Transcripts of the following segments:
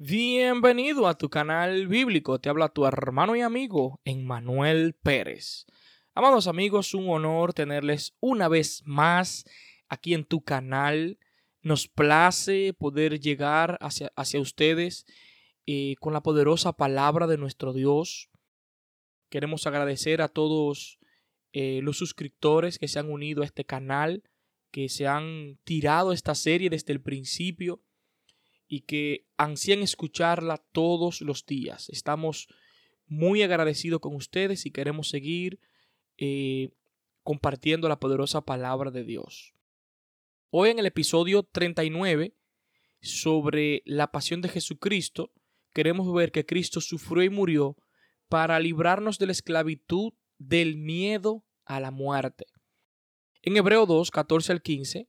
Bienvenido a tu canal bíblico. Te habla tu hermano y amigo Emmanuel Pérez. Amados amigos, un honor tenerles una vez más aquí en tu canal. Nos place poder llegar hacia, hacia ustedes eh, con la poderosa palabra de nuestro Dios. Queremos agradecer a todos eh, los suscriptores que se han unido a este canal, que se han tirado esta serie desde el principio y que ansían escucharla todos los días. Estamos muy agradecidos con ustedes y queremos seguir eh, compartiendo la poderosa palabra de Dios. Hoy en el episodio 39 sobre la pasión de Jesucristo, queremos ver que Cristo sufrió y murió para librarnos de la esclavitud del miedo a la muerte. En Hebreo 2, 14 al 15,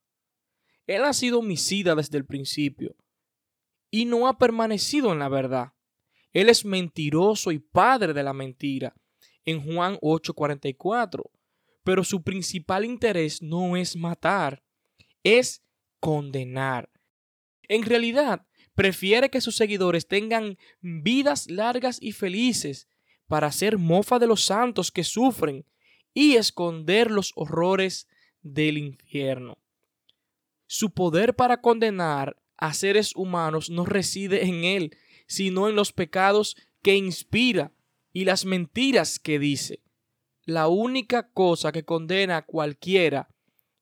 él ha sido homicida desde el principio y no ha permanecido en la verdad. Él es mentiroso y padre de la mentira en Juan 8:44. Pero su principal interés no es matar, es condenar. En realidad, prefiere que sus seguidores tengan vidas largas y felices para hacer mofa de los santos que sufren y esconder los horrores del infierno. Su poder para condenar a seres humanos no reside en él, sino en los pecados que inspira y las mentiras que dice. La única cosa que condena a cualquiera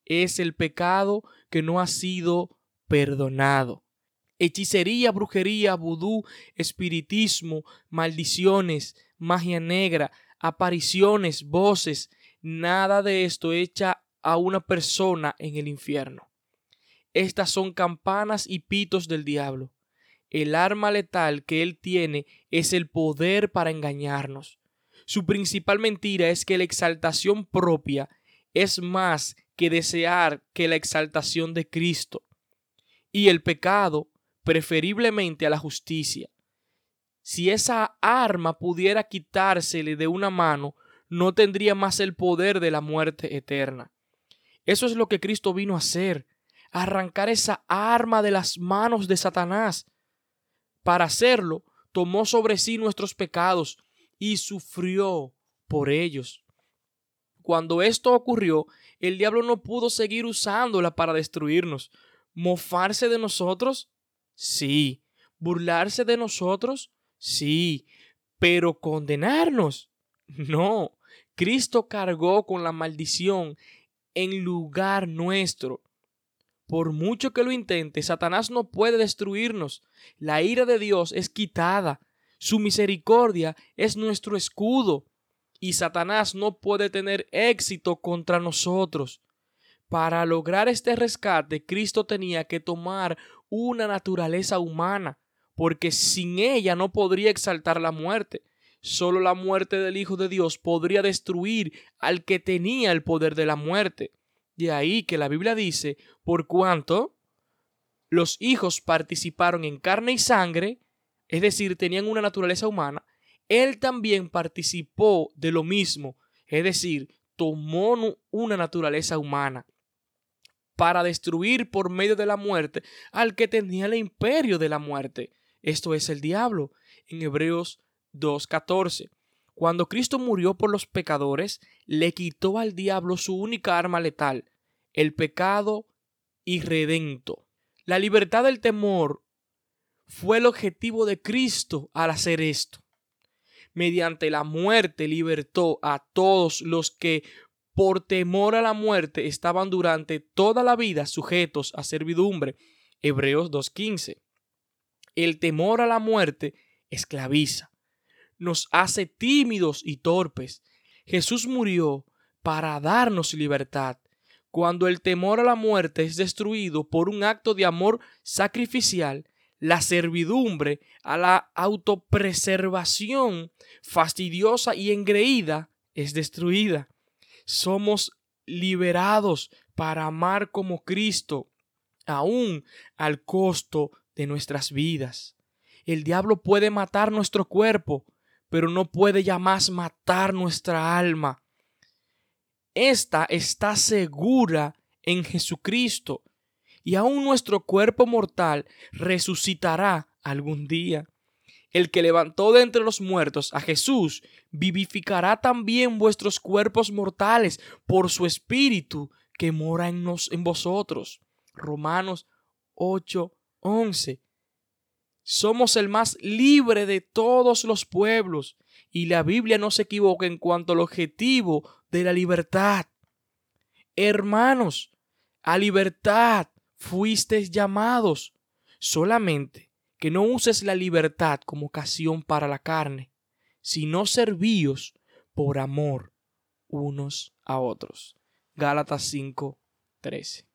es el pecado que no ha sido perdonado. Hechicería, brujería, vudú, espiritismo, maldiciones, magia negra, apariciones, voces, nada de esto echa a una persona en el infierno. Estas son campanas y pitos del diablo. El arma letal que él tiene es el poder para engañarnos. Su principal mentira es que la exaltación propia es más que desear que la exaltación de Cristo. Y el pecado, preferiblemente a la justicia. Si esa arma pudiera quitársele de una mano, no tendría más el poder de la muerte eterna. Eso es lo que Cristo vino a hacer, arrancar esa arma de las manos de Satanás. Para hacerlo, tomó sobre sí nuestros pecados y sufrió por ellos. Cuando esto ocurrió, el diablo no pudo seguir usándola para destruirnos. ¿Mofarse de nosotros? Sí. ¿Burlarse de nosotros? Sí. Pero condenarnos? No. Cristo cargó con la maldición en lugar nuestro. Por mucho que lo intente, Satanás no puede destruirnos. La ira de Dios es quitada. Su misericordia es nuestro escudo. Y Satanás no puede tener éxito contra nosotros. Para lograr este rescate, Cristo tenía que tomar una naturaleza humana, porque sin ella no podría exaltar la muerte. Solo la muerte del Hijo de Dios podría destruir al que tenía el poder de la muerte. De ahí que la Biblia dice, por cuanto los hijos participaron en carne y sangre, es decir, tenían una naturaleza humana, él también participó de lo mismo, es decir, tomó una naturaleza humana para destruir por medio de la muerte al que tenía el imperio de la muerte. Esto es el diablo, en Hebreos 2.14. Cuando Cristo murió por los pecadores, le quitó al diablo su única arma letal, el pecado irredento. La libertad del temor fue el objetivo de Cristo al hacer esto. Mediante la muerte libertó a todos los que por temor a la muerte estaban durante toda la vida sujetos a servidumbre. Hebreos 2.15. El temor a la muerte esclaviza, nos hace tímidos y torpes. Jesús murió para darnos libertad cuando el temor a la muerte es destruido por un acto de amor sacrificial, la servidumbre, a la autopreservación fastidiosa y engreída es destruida. Somos liberados para amar como Cristo, aún al costo de nuestras vidas. El diablo puede matar nuestro cuerpo, pero no puede ya más matar nuestra alma. Esta está segura en Jesucristo y aún nuestro cuerpo mortal resucitará algún día. El que levantó de entre los muertos a Jesús vivificará también vuestros cuerpos mortales por su espíritu que mora en, en vosotros. Romanos 8, 11. Somos el más libre de todos los pueblos y la Biblia no se equivoca en cuanto al objetivo de la libertad. Hermanos, a libertad fuisteis llamados, solamente que no uses la libertad como ocasión para la carne, sino servíos por amor unos a otros. Gálatas 5, 13.